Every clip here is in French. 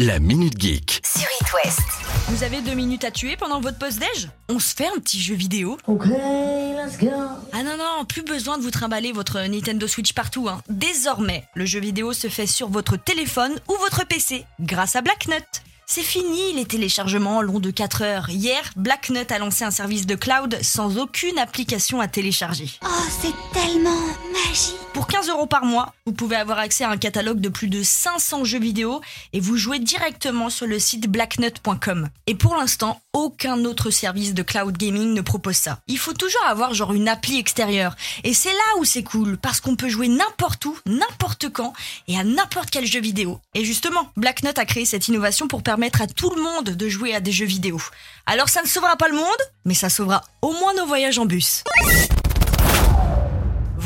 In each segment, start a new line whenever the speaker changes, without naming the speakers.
La Minute Geek.
sur It West.
Vous avez deux minutes à tuer pendant votre pause-déj On se fait un petit jeu vidéo
Ok, let's go.
Ah non, non, plus besoin de vous trimballer votre Nintendo Switch partout. Hein. Désormais, le jeu vidéo se fait sur votre téléphone ou votre PC, grâce à Blacknut. C'est fini les téléchargements longs de 4 heures. Hier, Blacknut a lancé un service de cloud sans aucune application à télécharger.
Oh, c'est tellement
Pour 15 euros par mois, vous pouvez avoir accès à un catalogue de plus de 500 jeux vidéo et vous jouez directement sur le site blacknut.com. Et pour l'instant, aucun autre service de cloud gaming ne propose ça. Il faut toujours avoir genre une appli extérieure. Et c'est là où c'est cool, parce qu'on peut jouer n'importe où, n'importe quand et à n'importe quel jeu vidéo. Et justement, Blacknut a créé cette innovation pour permettre à tout le monde de jouer à des jeux vidéo. Alors ça ne sauvera pas le monde, mais ça sauvera au moins nos voyages en bus.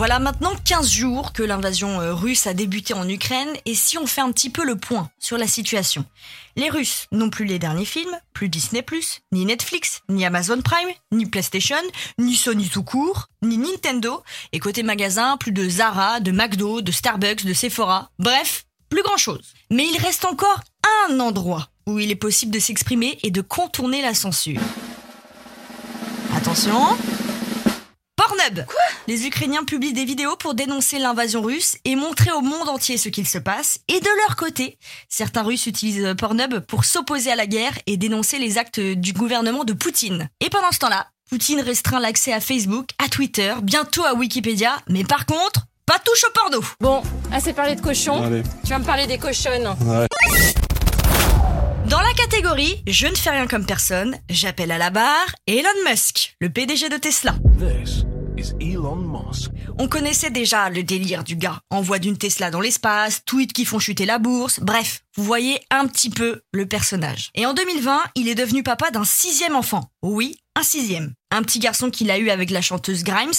Voilà maintenant 15 jours que l'invasion euh, russe a débuté en Ukraine et si on fait un petit peu le point sur la situation. Les Russes n'ont plus les derniers films, plus Disney+, ni Netflix, ni Amazon Prime, ni PlayStation, ni Sony tout court, ni Nintendo, et côté magasin, plus de Zara, de McDo, de Starbucks, de Sephora, bref, plus grand chose. Mais il reste encore un endroit où il est possible de s'exprimer et de contourner la censure. Attention Pornhub Les Ukrainiens publient des vidéos pour dénoncer l'invasion russe et montrer au monde entier ce qu'il se passe. Et de leur côté, certains Russes utilisent Pornhub pour s'opposer à la guerre et dénoncer les actes du gouvernement de Poutine. Et pendant ce temps-là, Poutine restreint l'accès à Facebook, à Twitter, bientôt à Wikipédia, mais par contre, pas touche au porno
Bon, assez parlé de cochons. Tu vas me parler des cochonnes.
Dans la catégorie Je ne fais rien comme personne, j'appelle à la barre Elon Musk, le PDG de Tesla.
This.
On connaissait déjà le délire du gars. Envoi d'une Tesla dans l'espace, tweets qui font chuter la bourse, bref, vous voyez un petit peu le personnage. Et en 2020, il est devenu papa d'un sixième enfant. Oui, un sixième. Un petit garçon qu'il a eu avec la chanteuse Grimes.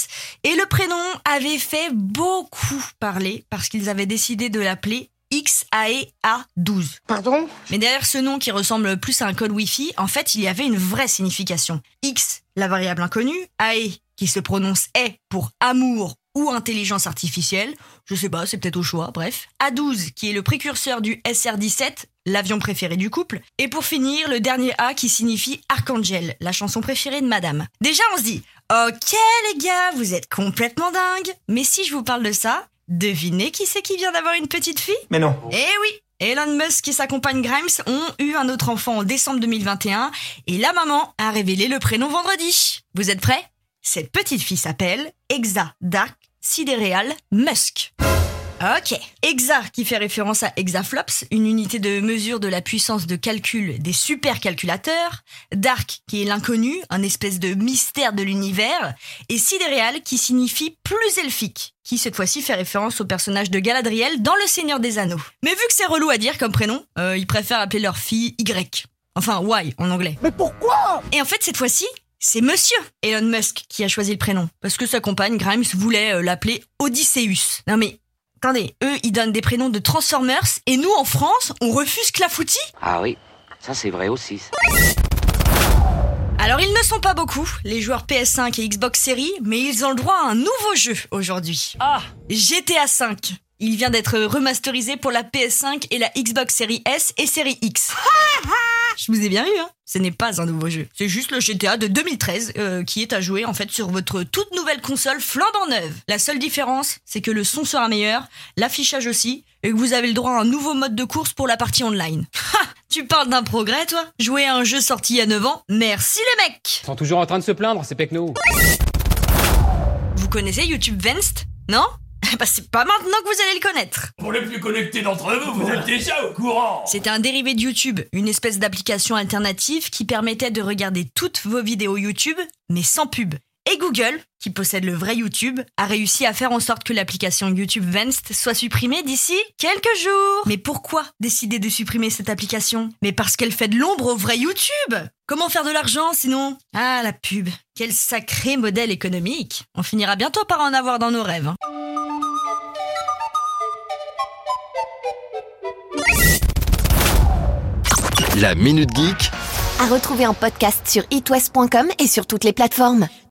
Et le prénom avait fait beaucoup parler parce qu'ils avaient décidé de l'appeler XAEA12.
Pardon?
Mais derrière ce nom qui ressemble plus à un code Wi-Fi, en fait, il y avait une vraie signification. X, la variable inconnue, AE, qui se prononce est pour amour ou intelligence artificielle, je sais pas, c'est peut-être au choix, bref. A12, qui est le précurseur du SR17, l'avion préféré du couple. Et pour finir, le dernier A qui signifie Archangel, la chanson préférée de madame. Déjà, on se dit, ok les gars, vous êtes complètement dingues. Mais si je vous parle de ça, devinez qui c'est qui vient d'avoir une petite fille?
Mais non.
eh oui Elon Musk et sa compagne Grimes ont eu un autre enfant en décembre 2021 et la maman a révélé le prénom vendredi. Vous êtes prêts? Cette petite fille s'appelle Exa Dark Sidereal Musk. Ok. Exa qui fait référence à Exaflops, une unité de mesure de la puissance de calcul des supercalculateurs. Dark qui est l'inconnu, un espèce de mystère de l'univers. Et Sidereal qui signifie plus elfique, qui cette fois-ci fait référence au personnage de Galadriel dans Le Seigneur des Anneaux. Mais vu que c'est relou à dire comme prénom, euh, ils préfèrent appeler leur fille Y. Enfin, Y en anglais.
Mais pourquoi?
Et en fait, cette fois-ci, c'est Monsieur Elon Musk qui a choisi le prénom. Parce que sa compagne, Grimes, voulait euh, l'appeler Odysseus. Non mais, attendez, eux, ils donnent des prénoms de Transformers, et nous, en France, on refuse Clafoutis?
Ah oui, ça c'est vrai aussi. ça.
Alors, ils ne sont pas beaucoup, les joueurs PS5 et Xbox Series, mais ils ont le droit à un nouveau jeu aujourd'hui.
Ah,
GTA V. Il vient d'être remasterisé pour la PS5 et la Xbox Series S et Series X. Je vous ai bien eu, hein Ce n'est pas un nouveau jeu. C'est juste le GTA de 2013 euh, qui est à jouer en fait sur votre toute nouvelle console flambant neuve. La seule différence, c'est que le son sera meilleur, l'affichage aussi, et que vous avez le droit à un nouveau mode de course pour la partie online. Ha Tu parles d'un progrès, toi? Jouer à un jeu sorti il y a 9 ans Merci les mecs
Ils sont toujours en train de se plaindre, ces pecnos.
Vous connaissez YouTube Venst? Non? Bah c'est pas maintenant que vous allez le connaître.
Pour les plus connectés d'entre vous, vous êtes déjà au courant.
C'était un dérivé de YouTube, une espèce d'application alternative qui permettait de regarder toutes vos vidéos YouTube, mais sans pub. Et Google, qui possède le vrai YouTube, a réussi à faire en sorte que l'application YouTube Venst soit supprimée d'ici quelques jours. Mais pourquoi décider de supprimer cette application? Mais parce qu'elle fait de l'ombre au vrai YouTube Comment faire de l'argent sinon? Ah, la pub. Quel sacré modèle économique. On finira bientôt par en avoir dans nos rêves. hein.
La Minute Geek
À retrouver en podcast sur itwest.com et sur toutes les plateformes.